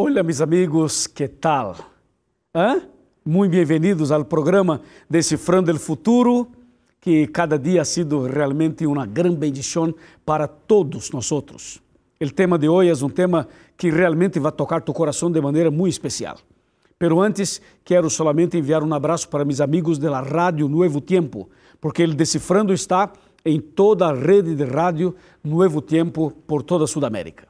Hola mis amigos, ¿qué tal? ¿Ah? Muy bienvenidos al programa Descifrando el Futuro, que cada día ha sido realmente una gran bendición para todos nosotros. El tema de hoy es un tema que realmente va a tocar tu corazón de manera muy especial. Pero antes, quero solamente enviar um abraço para meus amigos da Rádio Novo Tempo, porque ele Decifrando está em toda a rede de rádio Novo Tempo por toda a Sudamérica.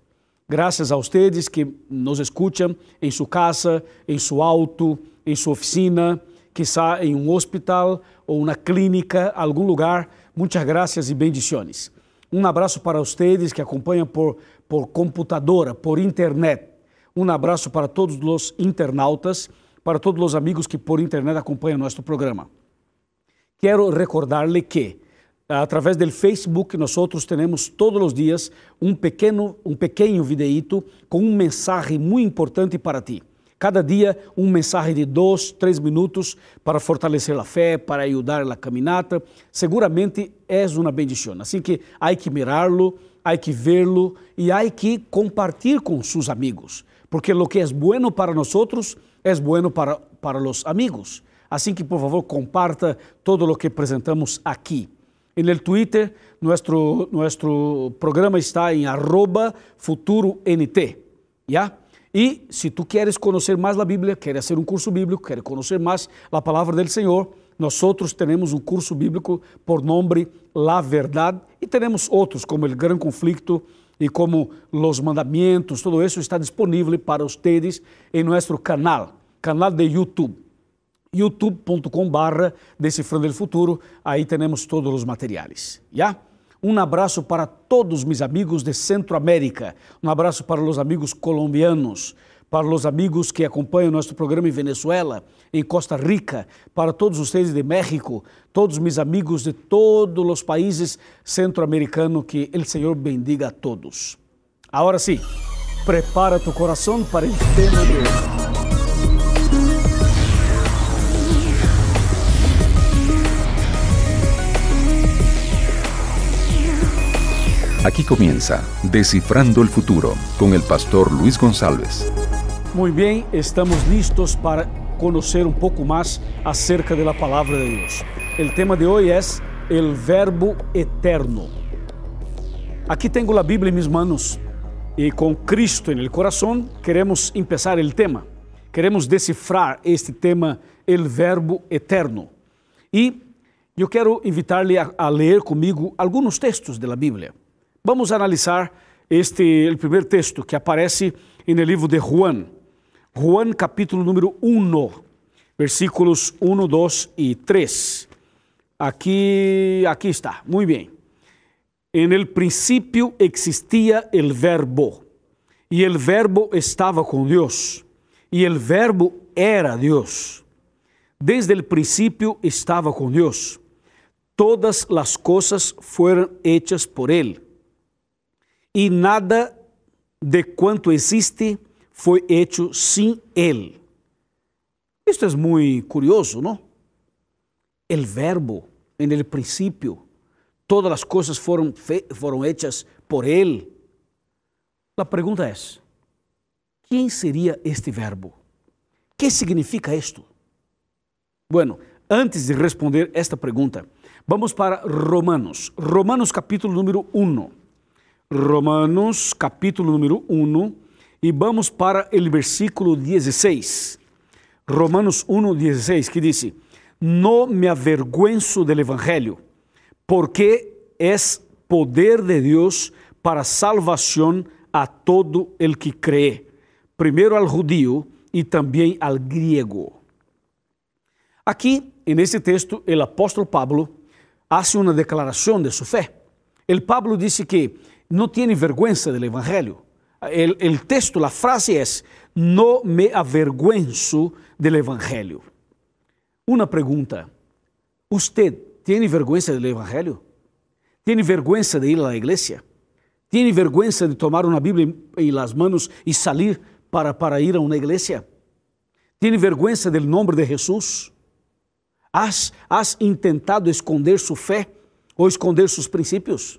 Graças a vocês que nos escutam em sua casa, em seu auto, em sua oficina, quizá em um hospital ou uma clínica, algum lugar. Muitas graças e bendições. Um abraço para vocês que acompanham por, por computadora, por internet. Um abraço para todos os internautas, para todos os amigos que por internet acompanham nosso programa. Quero recordar-lhe que através do Facebook, nós temos todos os dias um pequeno, um pequeno videíto com um mensagem muito importante para ti. Cada dia um mensagem de dois, três minutos para fortalecer a fé, para ajudar na caminhada. Seguramente é uma bendição. Assim que há que mirá-lo, há que vê-lo e há que compartilhar com seus amigos. Porque o que é bueno para nós é bueno para, para os amigos. Assim que, por favor, comparta todo o que apresentamos aqui. En el Twitter, nuestro, nuestro programa está en arroba futuroNT, ¿ya? Y si tú quieres conocer más la Biblia, quieres curso bíblico, quieres conocer más la palabra del Señor, nosotros tenemos un curso bíblico por nombre La Verdad y tenemos otros como el Gran Conflicto y como los mandamientos, todo eso está disponible para ustedes en nuestro canal, canal de YouTube youtube.com barra Decifrando el Futuro, aí temos todos os materiais, já? Um abraço para todos meus amigos de Centroamérica, um abraço para os amigos colombianos, para os amigos que acompanham nosso programa em Venezuela, em Costa Rica, para todos vocês de México, todos meus amigos de todos os países centro-americanos, que o Senhor bendiga a todos. Agora sim, prepara tu coração para o tema de hoje. Aquí comienza Descifrando el Futuro con el pastor Luis González. Muy bien, estamos listos para conocer un poco más acerca de la palabra de Dios. El tema de hoy es el verbo eterno. Aquí tengo la Biblia en mis manos y con Cristo el corazón queremos empezar el tema. Queremos descifrar este tema, el verbo eterno. Y yo quiero invitarle a, a leer conmigo algunos textos de la Biblia. Vamos analisar este o primeiro texto que aparece no livro de Juan. Juan capítulo número 1, versículos 1, 2 e 3. Aqui, aqui está, muito bem. En el principio existia el verbo, e el verbo estava com Deus, e el verbo era Deus. Desde el principio estava com Deus. Todas as coisas foram hechas por ele e nada de quanto existe foi hecho sem Ele. Isto é muito curioso, não? El verbo, en el princípio, todas as coisas foram, foram hechas por Ele. A pergunta é: quem seria este verbo? que significa isto? Bueno, antes de responder esta pergunta, vamos para Romanos. Romanos capítulo número 1. Romanos, capítulo número 1, e vamos para o versículo 16. Romanos 1, 16, que diz: No me avergüenzo del Evangelio, porque es poder de Deus para salvação a todo el que cree, primeiro al judío e também al griego. Aqui, nesse texto, o apóstolo Pablo hace uma declaração de sua fé. El Pablo disse que no tiene vergüenza del Evangelio. El, el, texto, la frase es, no me avergüenzo del Evangelio. Una pregunta, ¿usted tiene vergüenza del Evangelio? ¿Tiene vergüenza de ir a la iglesia? ¿Tiene vergüenza de tomar una Biblia en las manos y salir para, para ir a una iglesia? ¿Tiene vergüenza del nombre de Jesús? ¿Has, ¿Has intentado esconder su fe o esconder sus principios?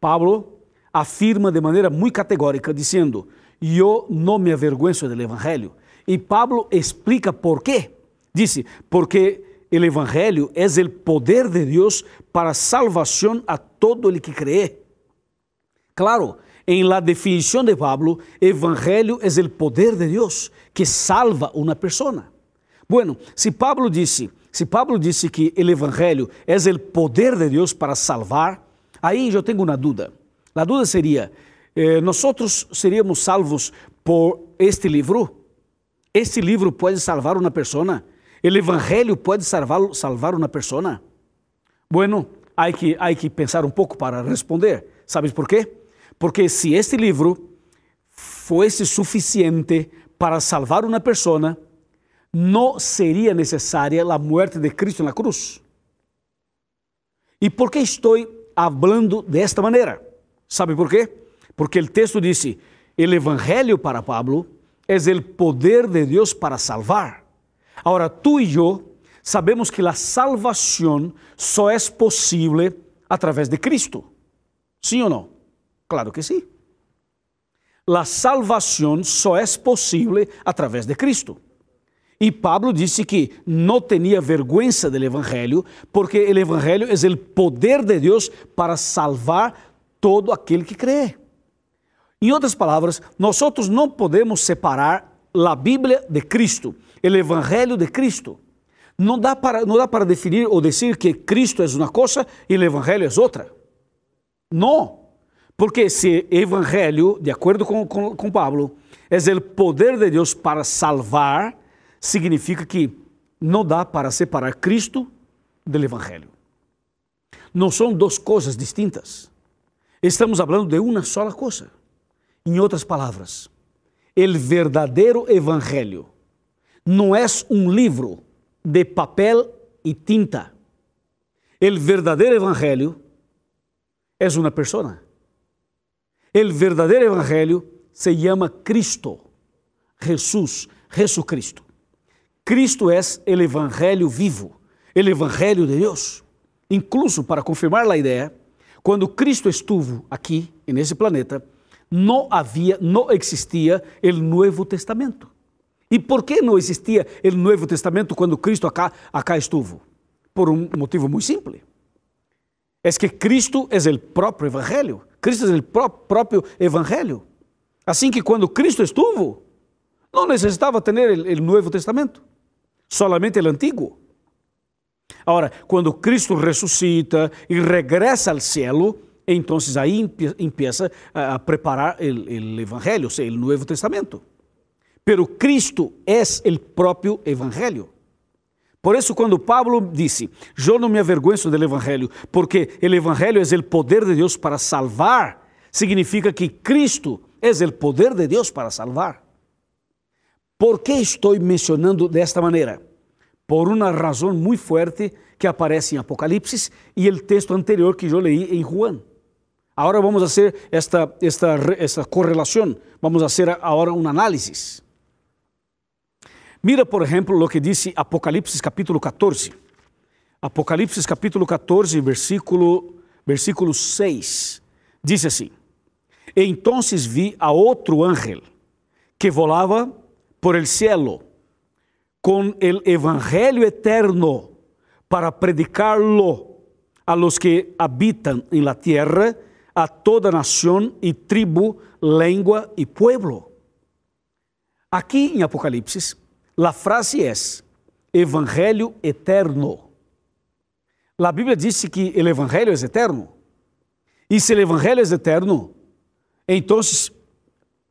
Pablo afirma de maneira muito categórica, dizendo: eu não me avergüenzo do Evangelho. E Pablo explica por quê. Disse, porque o Evangelho é o poder de Deus para salvação a todo el que cree. Claro, em la definição de Pablo, Evangelho é o poder de Deus que salva uma pessoa. Bueno, se Pablo disse, se Pablo disse que o Evangelho é o poder de Deus para salvar, aí eu tenho uma dúvida. A dúvida seria: eh, nós seríamos salvos por este livro? Este livro pode salvar uma pessoa? O Evangelho pode salvar, salvar uma pessoa? Bueno, há que, há que pensar um pouco para responder. Sabes por quê? Porque se este livro fosse suficiente para salvar uma pessoa, não seria necessária a morte de Cristo na cruz. E por que estou falando desta maneira? Sabe por quê? Porque o texto disse: o evangelho para Pablo é o poder de Deus para salvar. Agora, tu e eu sabemos que a salvação só é possível através de Cristo. Sim ou não? Claro que sim. A salvação só é possível através de Cristo. E Pablo disse que não tinha vergonha do Evangelho, porque o Evangelho é o poder de Deus para salvar todo aquele que crê. Em outras palavras, nós não podemos separar a Bíblia de Cristo, o Evangelho de Cristo. Não dá, para, não dá para definir ou dizer que Cristo é uma coisa e o Evangelho é outra. Não. Porque se Evangelho, de acordo com, com, com Pablo, é o poder de Deus para salvar, significa que não dá para separar Cristo do Evangelho. Não são duas coisas distintas. Estamos falando de uma só coisa. Em outras palavras, o verdadeiro Evangelho não é um livro de papel e tinta. O verdadeiro Evangelho é uma pessoa. O verdadeiro Evangelho se chama Cristo, Jesus, Jesucristo. Cristo é o Evangelho vivo, o Evangelho de Deus. Incluso, para confirmar a ideia, quando Cristo estuvo aqui, nesse planeta, não havia, não existia o Novo Testamento. E por que não existia o Novo Testamento quando Cristo acá, acá estuvo? Por um motivo muito simples. É que Cristo é o próprio Evangelho. Cristo é o próprio Evangelho. Assim que quando Cristo estuvo, não necessitava ter o Novo Testamento solamente o antigo. Agora, quando Cristo ressuscita e regressa ao céu, então aí empieza a preparar o Evangelho, o Novo Testamento. Pero Cristo é o próprio Evangelho. Por isso, quando Pablo disse: Eu não me avergüenzo do Evangelho, porque o Evangelho é o poder de Deus para salvar, significa que Cristo é o poder de Deus para salvar. Por que estou mencionando desta maneira? Por uma razão muito forte que aparece em Apocalipse e o texto anterior que eu leí em Juan. Agora vamos fazer esta, esta, esta correlação, vamos fazer agora um análise. Mira, por exemplo, o que diz Apocalipse capítulo 14. Apocalipse capítulo 14, versículo, versículo 6. Diz assim: Então vi a outro ángel que volava por el cielo con el evangelio eterno para predicarlo a los que habitan en la tierra, a toda nación y tribu, lengua y pueblo. Aqui em Apocalipse, a frase é Evangelho eterno. A Bíblia diz que o Evangelho é eterno. E se o Evangelho é eterno, então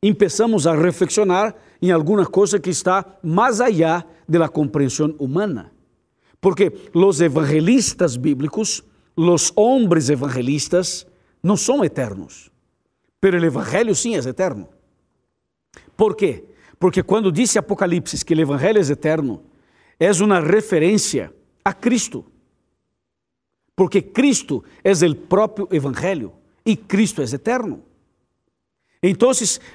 começamos a reflexionar em alguma coisa que está mais allá da compreensão humana. Porque os evangelistas bíblicos, os homens evangelistas, não são eternos. Pero o evangelho sim é eterno. Por quê? Porque quando disse Apocalipse que o evangelho é eterno, é uma referência a Cristo. Porque Cristo é o próprio evangelho e Cristo é eterno. Então,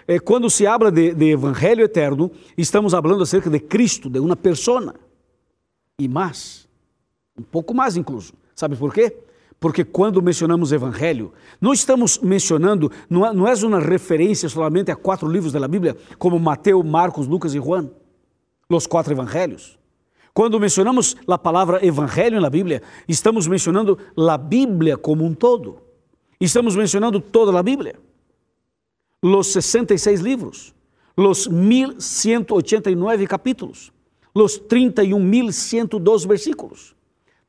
eh, quando se habla de, de evangelho eterno, estamos falando acerca de Cristo, de uma pessoa. E mais, um pouco mais incluso. Sabe por quê? Porque quando mencionamos evangelho, não estamos mencionando, não é, não é uma referência solamente a quatro livros da Bíblia, como Mateus, Marcos, Lucas e Juan, os quatro evangelhos. Quando mencionamos a palavra evangelho na Bíblia, estamos mencionando a Bíblia como um todo. Estamos mencionando toda a Bíblia. Os 66 livros, os 1189 capítulos, os 31.102 versículos.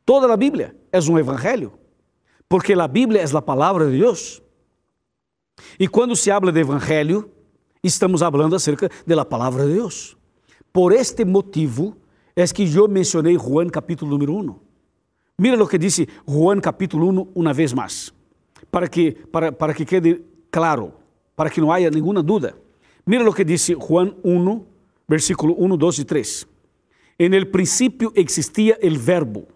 Toda a Bíblia é um evangelho, porque a Bíblia é a palavra de Deus. E quando se habla de evangelho, estamos falando acerca da palavra de Deus. Por este motivo, é que eu mencionei Juan capítulo número 1. Mira o que disse Juan capítulo 1 uma vez mais, para que, para, para que quede claro, para que não haja nenhuma dúvida. Mira o que disse Juan 1, versículo 1, 2 e 3. En el principio existía el verbo,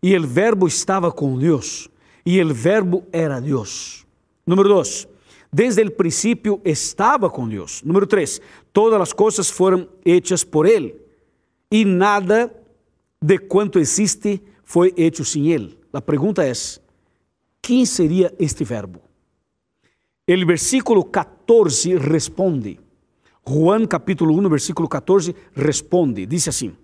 y el verbo estaba con Dios, y el verbo era Dios. Número 2. Desde el principio estaba con Dios. Número 3. Todas las cosas fueron hechas por Él e nada de quanto existe foi hecho sem ele. A pergunta é: quem seria este verbo? O versículo 14 responde. Juan capítulo 1, versículo 14 responde, diz assim: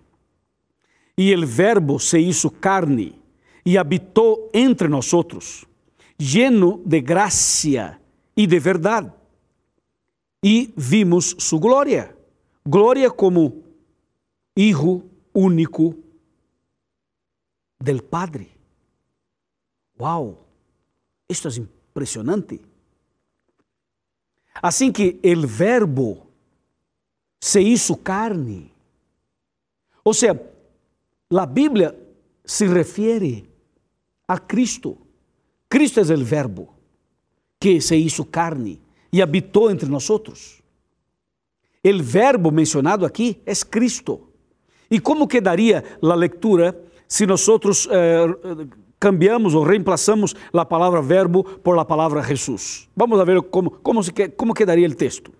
E o verbo se hizo carne e habitou entre nós outros, lleno de graça e de verdade. E vimos sua glória, glória como Hijo único del Padre. ¡Wow! Esto es impresionante. Assim que el verbo se hizo carne. Ou seja, a Bíblia se refere a Cristo. Cristo é o verbo que se hizo carne e habitou entre nós. O verbo mencionado aqui é Cristo. E como quedaria a leitura se nós eh, cambiamos ou reemplazamos a palavra verbo por a palavra Jesus? Vamos a ver como, como, se, como quedaria o texto.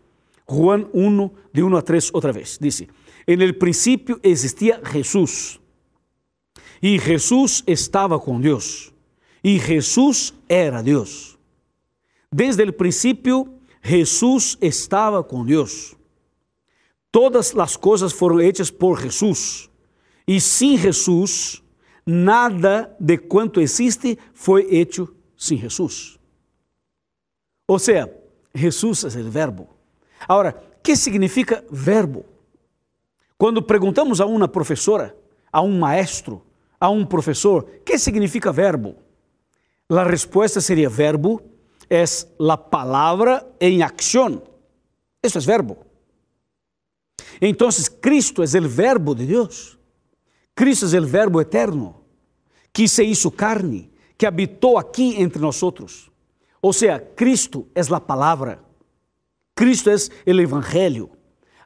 Juan 1, de 1 a 3, outra vez. Dice, En el principio existía Jesús, y Jesús estaba con Dios, y Jesús era Dios. Desde el principio Jesús estaba con Dios. Todas as coisas foram hechas por Jesus. E sem Jesus, nada de quanto existe foi hecho sem Jesus. Ou seja, Jesus é o verbo. Agora, que significa verbo? Quando perguntamos a uma professora, a um maestro, a um professor, que significa verbo? A resposta seria: verbo é a palavra em ação. Isso é verbo. Então, Cristo é o Verbo de Deus. Cristo é o Verbo eterno, que se hizo carne, que habitou aqui entre nós. Ou seja, Cristo é a palavra. Cristo é o Evangelho.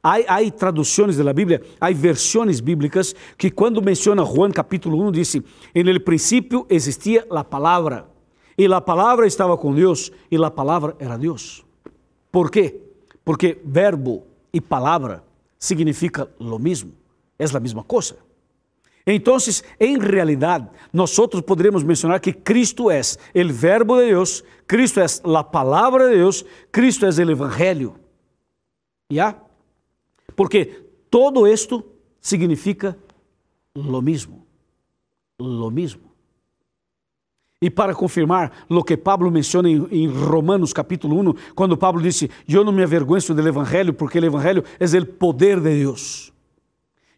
Há, traduções da Bíblia, há versões bíblicas que quando menciona Juan capítulo 1, diz, en el princípio existia a palavra, e a palavra estava com Deus, e a palavra era Deus. Por quê? Porque verbo e palavra significa lo mismo, es la misma cosa. Entonces, en realidad, nosotros podremos mencionar que Cristo es el verbo de Dios, Cristo es la palabra de Dios, Cristo es el Evangelio. ¿Ya? Porque todo esto significa lo mismo, lo mismo. E para confirmar o que Pablo menciona em, em, Romanos capítulo 1, quando Pablo disse: Eu não me avergonço do Evangelho, porque o Evangelho é o poder de Deus.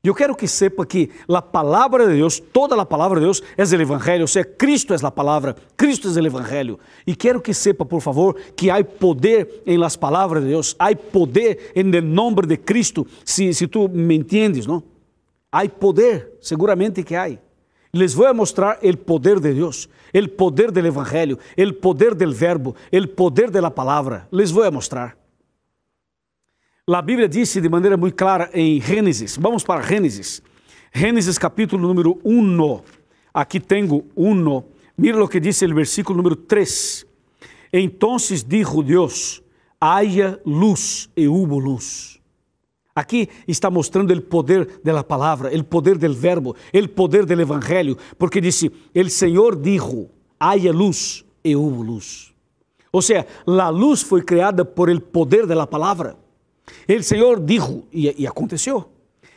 Eu quero que sepa que a palavra de Deus, toda a palavra de Deus é o Evangelho, ou seja, Cristo é a palavra, Cristo é o Evangelho. E quero que sepa, por favor, que há poder em las palavras de Deus, há poder em nome de Cristo, se, se tu me entiendes, não? Há poder, seguramente que há. Les voy a mostrar el poder de Dios, el poder del Evangelio, el poder del verbo, el poder de la palabra. Les voy a mostrar. La Bíblia dice de maneira muito clara em Gênesis, vamos para Gênesis, Gênesis capítulo número 1, aqui tenho 1, mira o que diz o versículo número 3. Entonces dijo Deus, haya luz e hubo luz. Aqui está mostrando o poder da palavra, o poder do verbo, o poder do evangelho, porque disse: "El Senhor dijo, haja luz e hubo luz. O sea, la luz foi criada por el poder de la palabra. El Señor dijo y, y aconteció.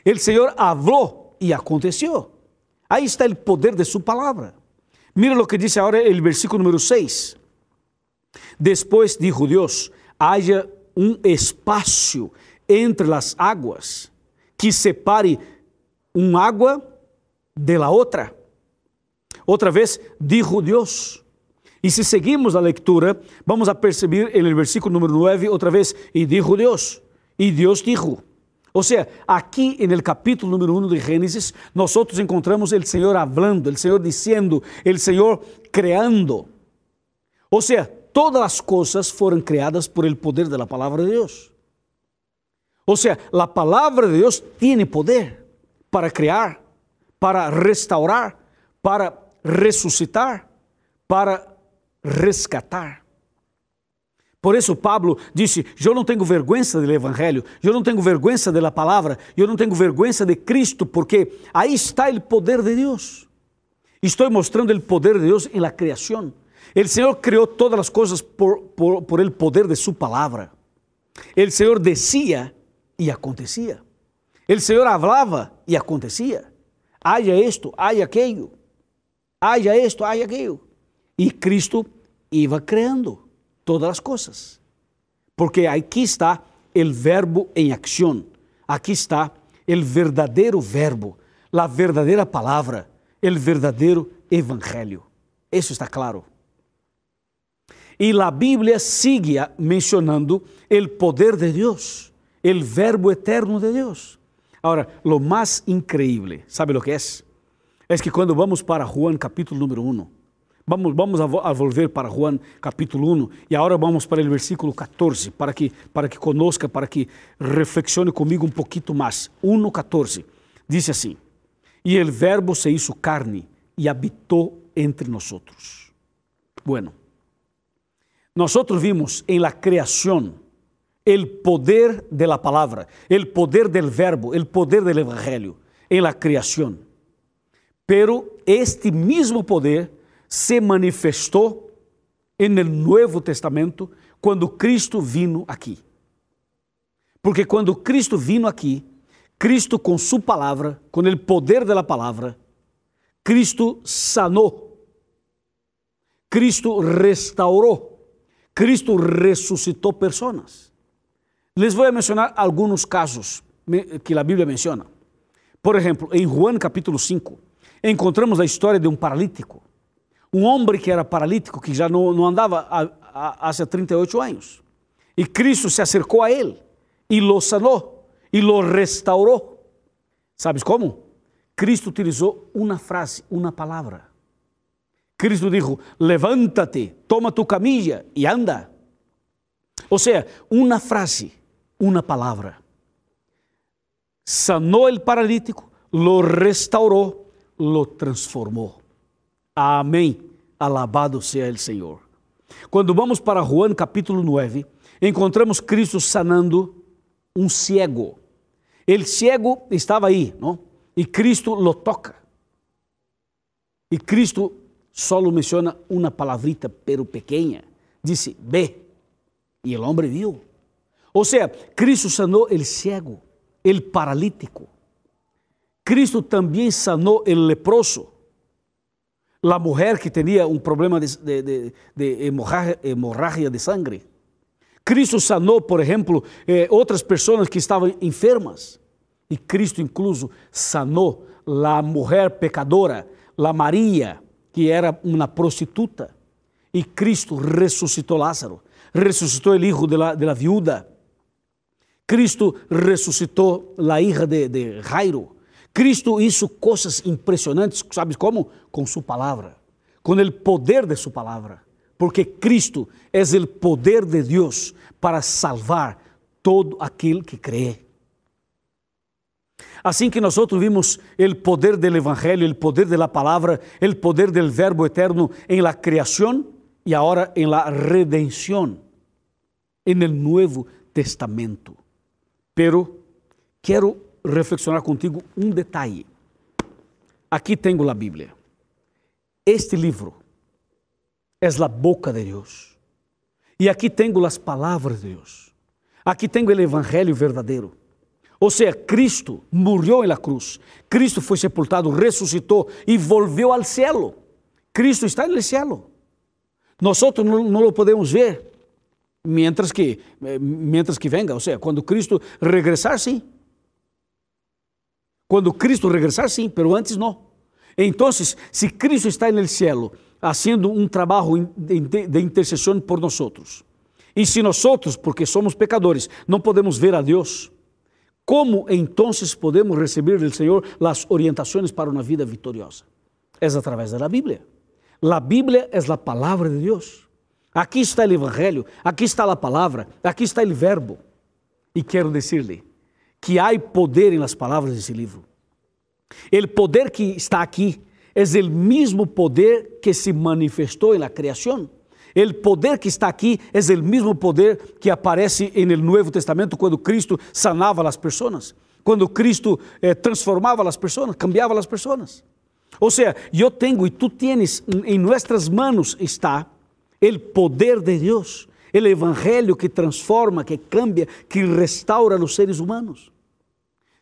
El Señor habló y aconteció. Ahí está el poder de su palabra. Mira lo que dice ahora el versículo número 6. Después dijo Dios, haya un espacio entre las aguas que separe un agua de la otra. Outra vez, dijo Deus. E se seguimos a leitura, vamos a perceber el versículo número 9 outra vez, e dijo Deus, e Deus dijo. Ou seja, aqui en el capítulo número 1 de Gênesis, nós encontramos o Senhor hablando, o Senhor diciendo, o Senhor creando. Ou seja, todas as coisas foram criadas por el poder de la de Deus. Ou seja, a palavra de Deus tem poder para criar, para restaurar, para ressuscitar, para resgatar. Por isso Pablo disse: Eu não tenho vergonha do Evangelho, eu não tenho vergonha da palavra, eu não tenho vergonha de Cristo, porque aí está o poder de Deus. Estou mostrando o poder de Deus em la criação. O Senhor criou todas as coisas por, por, por el poder de Sua palavra. O Senhor decía e acontecia. O Senhor falava e acontecia. Haja isto, haja aquilo haja esto, haja aquilo. E Cristo iba criando todas as coisas. Porque aqui está o verbo em ação. Aqui está o verdadeiro verbo, a verdadeira palavra, o verdadeiro evangelho. Isso está claro. E a Bíblia sigue mencionando o poder de Deus, o verbo eterno de Deus. Agora, lo mais increíble, ¿sabe lo que é? é que quando vamos para Juan capítulo número 1, vamos, vamos a, volver para Juan capítulo 1 e agora vamos para o versículo 14, para que, para que conozca, para que reflexione comigo um pouquinho mais. 1,14 diz assim: E o Verbo se hizo carne e habitou entre nós. Bueno, nós vimos em la criação el poder de la palabra, el poder del verbo, el poder del evangelio en la creación. Pero este mismo poder se manifestou en el Nuevo Testamento quando Cristo vino aqui. Porque quando Cristo vino aqui, Cristo com sua palavra, com o poder da palavra, Cristo sanou, Cristo restaurou, Cristo ressuscitou pessoas. Les vou mencionar alguns casos que a Bíblia menciona. Por exemplo, em Juan capítulo 5, encontramos a história de um paralítico. Um homem que era paralítico, que já não, não andava há, há 38 anos. E Cristo se acercou a ele e lo sanou e lo restaurou. Sabes como? Cristo utilizou uma frase, uma palavra. Cristo disse: Levanta-te, toma tu camilla e anda. Ou seja, uma frase, uma palavra. Sanou o paralítico, lo restaurou lo transformou. Amém. Alabado seja o Senhor. Quando vamos para Juan capítulo 9, encontramos Cristo sanando um cego. El cego estava aí, não? E Cristo lo toca. E Cristo só menciona uma palavrita, pero pequena. Disse, ve. E o homem viu. Ou seja, Cristo sanou el cego, el paralítico. Cristo também sanou o leproso, a mulher que tinha um problema de, de, de, de hemorragia de sangue. Cristo sanou, por exemplo, eh, outras pessoas que estavam enfermas. E Cristo, incluso, sanou a mulher pecadora, a Maria, que era uma prostituta. E Cristo ressuscitou Lázaro, ressuscitou o filho de la, la viuda. Cristo ressuscitou a hija de Jairo. Cristo hizo coisas impressionantes, ¿sabes como? Com sua palavra, com o poder de sua palavra, porque Cristo é o poder de Deus para salvar todo aquele que cree. Assim que nós vimos o poder do Evangelho, o poder da palavra, o poder do Verbo eterno em la criação e agora em la redenção, em el Nuevo Testamento. Pero quero reflexionar contigo um detalhe. Aqui tenho a Bíblia. Este livro é a boca de Deus. E aqui tenho as palavras de Deus. Aqui tenho o evangelho verdadeiro. Ou seja, Cristo morreu na cruz, Cristo foi sepultado, ressuscitou e volveu ao céu. Cristo está no céu. Nós não, não o podemos ver, mientras que, mientras que venga, ou seja, quando Cristo regressar, sim. Quando Cristo regressar, sim, pero antes não. Então, se Cristo está no céu, fazendo um trabalho de intercessão por nós, e se nós, porque somos pecadores, não podemos ver a Deus, como então podemos receber do Senhor as orientações para uma vida vitoriosa? É através da Bíblia. A Bíblia é a palavra de Deus. Aqui está o Evangelho, aqui está a palavra, aqui está o Verbo. E quero dizer-lhe que há poder nas palavras desse livro. O poder que está aqui é o mesmo poder que se manifestou na criação. O poder que está aqui é o mesmo poder que aparece no Novo Testamento quando Cristo sanava as pessoas, quando Cristo eh, transformava as pessoas, cambiava as pessoas. Ou seja, eu tenho e tu tienes, em nossas mãos está o poder de Deus, o evangelho que transforma, que cambia, que restaura os seres humanos.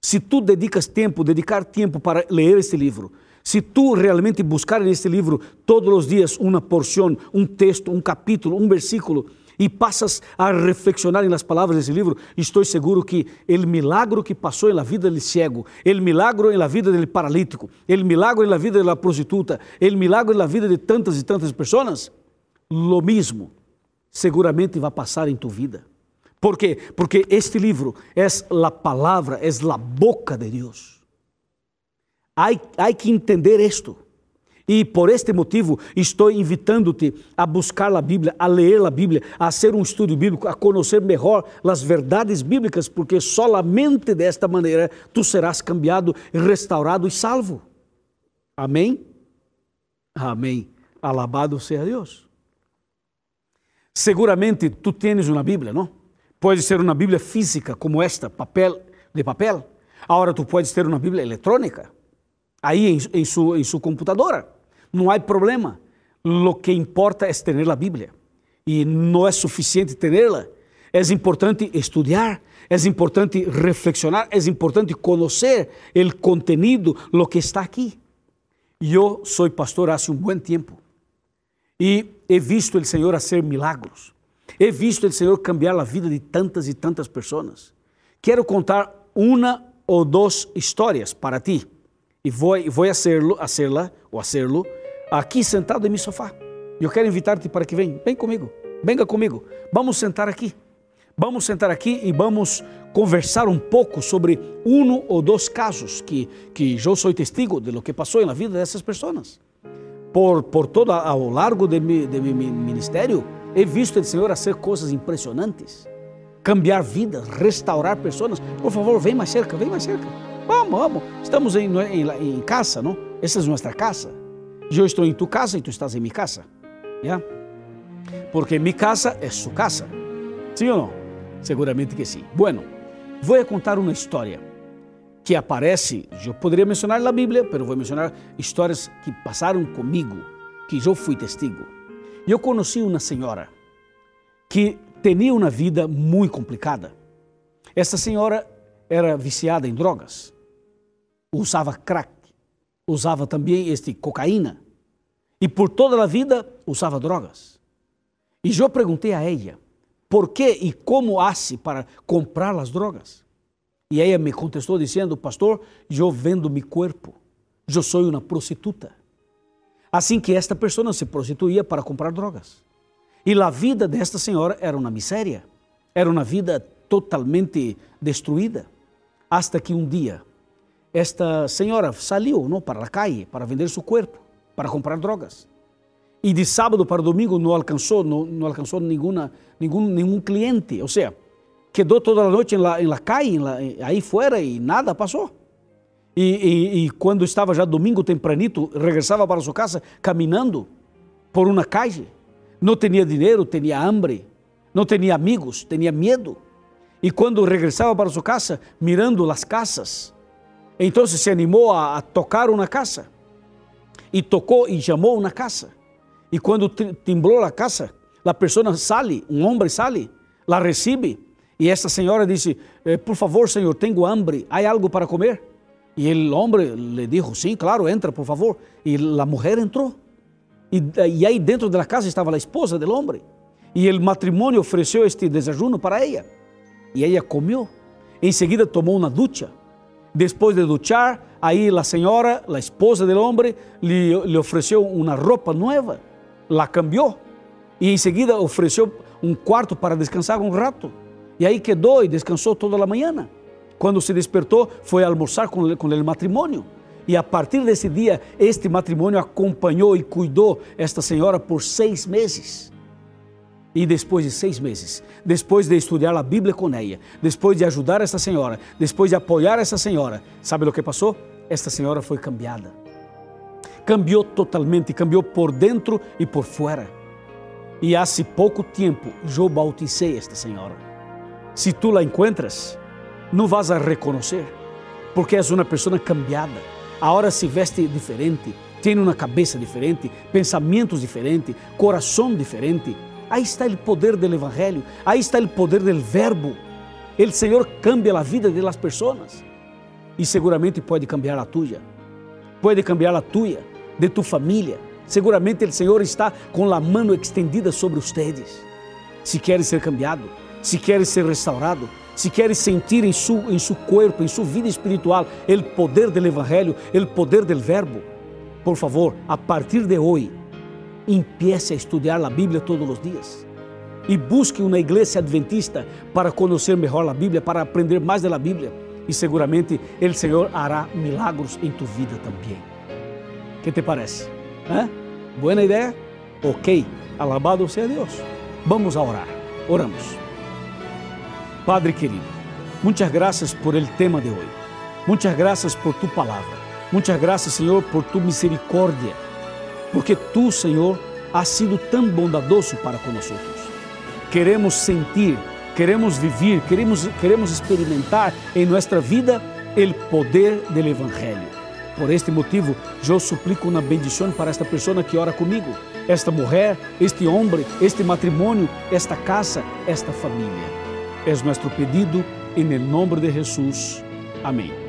Se tu dedicas tempo, dedicar tempo para ler este livro, se tu realmente buscar neste livro todos os dias uma porção, um texto, um capítulo, um versículo, e passas a reflexionar nas palavras desse livro, estou seguro que o milagre que passou na vida do cego, o milagre na vida do paralítico, o milagre na vida da prostituta, o milagre na vida de tantas e tantas pessoas, lo mesmo seguramente vai passar em tu vida. Por quê? Porque este livro é a palavra, é a boca de Deus. Há que entender isto. E por este motivo estou invitando-te a buscar a Bíblia, a ler a Bíblia, a fazer um estudo bíblico, a conhecer melhor as verdades bíblicas, porque solamente desta maneira tu serás cambiado, restaurado e salvo. Amém? Amém. Alabado seja Deus. Seguramente tu tens uma Bíblia, não? Pode ser uma Bíblia física como esta, papel de papel. Agora tu podes ter uma Bíblia eletrônica aí em, em, su, em sua computadora. Não há problema. Lo que importa é ter a Bíblia. E não é suficiente tê-la. É importante estudar, é importante reflexionar, é importante conhecer o conteúdo, lo que está aqui. Eu sou pastor há um bom tempo e he visto o Senhor fazer milagros. He visto o Senhor cambiar a vida de tantas e tantas pessoas. Quero contar uma ou duas histórias para ti e vou, vou hacerlo, hacerla ou hacerlo aqui sentado em meu sofá. Eu quero invitar-te para que venha, vem comigo, venga comigo. Vamos sentar aqui. Vamos sentar aqui e vamos conversar um pouco sobre um ou dois casos que, que eu sou testigo de lo que passou na vida dessas pessoas. Por, por todo ao largo de, mi, de meu ministério, he visto o Senhor fazer coisas impressionantes, cambiar vidas, restaurar pessoas. Por favor, vem mais cerca, vem mais cerca. Vamos, vamos. Estamos em, em, em casa, não? Esta é nossa casa. Eu estou em tu casa e tu estás em minha casa. ¿Ya? Porque minha casa é sua casa. Sim ou não? Seguramente que sim. Bueno, vou contar uma história que aparece, eu poderia mencionar na Bíblia, mas vou mencionar histórias que passaram comigo, que eu fui testigo. Eu conheci uma senhora que tinha uma vida muito complicada. Essa senhora era viciada em drogas, usava crack, usava também este cocaína e por toda a vida usava drogas. E eu perguntei a ela por que e como hace para comprar as drogas. E ela me contestou dizendo, pastor, eu vendo meu corpo, eu sou uma prostituta. Assim que esta pessoa se prostituía para comprar drogas. E a vida desta senhora era uma miséria, era uma vida totalmente destruída hasta que um dia esta senhora saiu não, para a calle para vender seu corpo, para comprar drogas. E de sábado para domingo não alcançou, não, não alcançou nenhuma, nenhum, nenhum cliente. Ou seja, quedou toda a noite na, la, calle, la, aí fora e nada passou. E, e, e, quando estava já domingo tempranito, regressava para sua casa caminhando por uma calle. Não tinha dinheiro, tinha hambre, não tinha amigos, tinha medo. E quando regressava para sua casa, mirando as casas, então se animou a, a tocar uma casa. E tocou e chamou uma casa. Y cuando timbró la casa, la persona sale, un hombre sale, la recibe. Y esta señora dice, eh, por favor, Señor, tengo hambre, ¿hay algo para comer? Y el hombre le dijo, sí, claro, entra, por favor. Y la mujer entró. Y, y ahí dentro de casa estaba la esposa del hombre. Y el matrimonio ofreció este desayuno para ella. Y ella comió. Enseguida tomó una ducha. Después de duchar, ahí la señora, la esposa del hombre, le, le ofreció una ropa nueva. La cambió. Y enseguida ofreció un cuarto para descansar un rato. Y ahí quedó y descansó toda la mañana. Cuando se despertó fue a almorzar con el, con el matrimonio. Y a partir de ese día, este matrimonio acompañó y cuidó a esta señora por seis meses. E depois de seis meses, depois de estudar a Bíblia com ela, depois de ajudar essa senhora, depois de apoiar essa senhora, sabe o que passou? Esta senhora foi cambiada. Cambiou totalmente, cambiou por dentro e por fora. E há pouco tempo eu bautizei esta senhora. Se tu la encuentras, não vas a reconhecer, porque és uma pessoa cambiada. Agora se veste diferente, tem uma cabeça diferente, pensamentos diferentes, coração diferente Aí está o poder do Evangelho, aí está o poder do Verbo. O Senhor cambia a vida das pessoas e seguramente pode cambiar a tua, pode cambiar a tua, de tu família. Seguramente o Senhor está com a mão extendida sobre ustedes. Se queres ser cambiado, se queres ser restaurado, se queres sentir em su, em su corpo, em sua vida espiritual, o poder do Evangelho, o poder do Verbo, por favor, a partir de hoje, empiece a estudar a Bíblia todos os dias e busque uma igreja adventista para conhecer melhor a Bíblia, para aprender mais da Bíblia e seguramente o Senhor hará milagros em tu vida também. Que te parece? ¿Eh? Buena ideia? Ok, alabado seja Deus. Vamos a orar. Oramos. Padre querido, muitas graças por el tema de hoje. Muitas graças por tu palavra. Muitas graças, Senhor, por tu misericórdia porque tu, Senhor, has sido tão bondadoso para conosco. Queremos sentir, queremos viver, queremos, queremos experimentar em nossa vida o poder do Evangelho. Por este motivo, eu suplico uma bendição para esta pessoa que ora comigo, esta mulher, este homem, este matrimônio, esta casa, esta família. É nosso pedido, em nome de Jesus. Amém.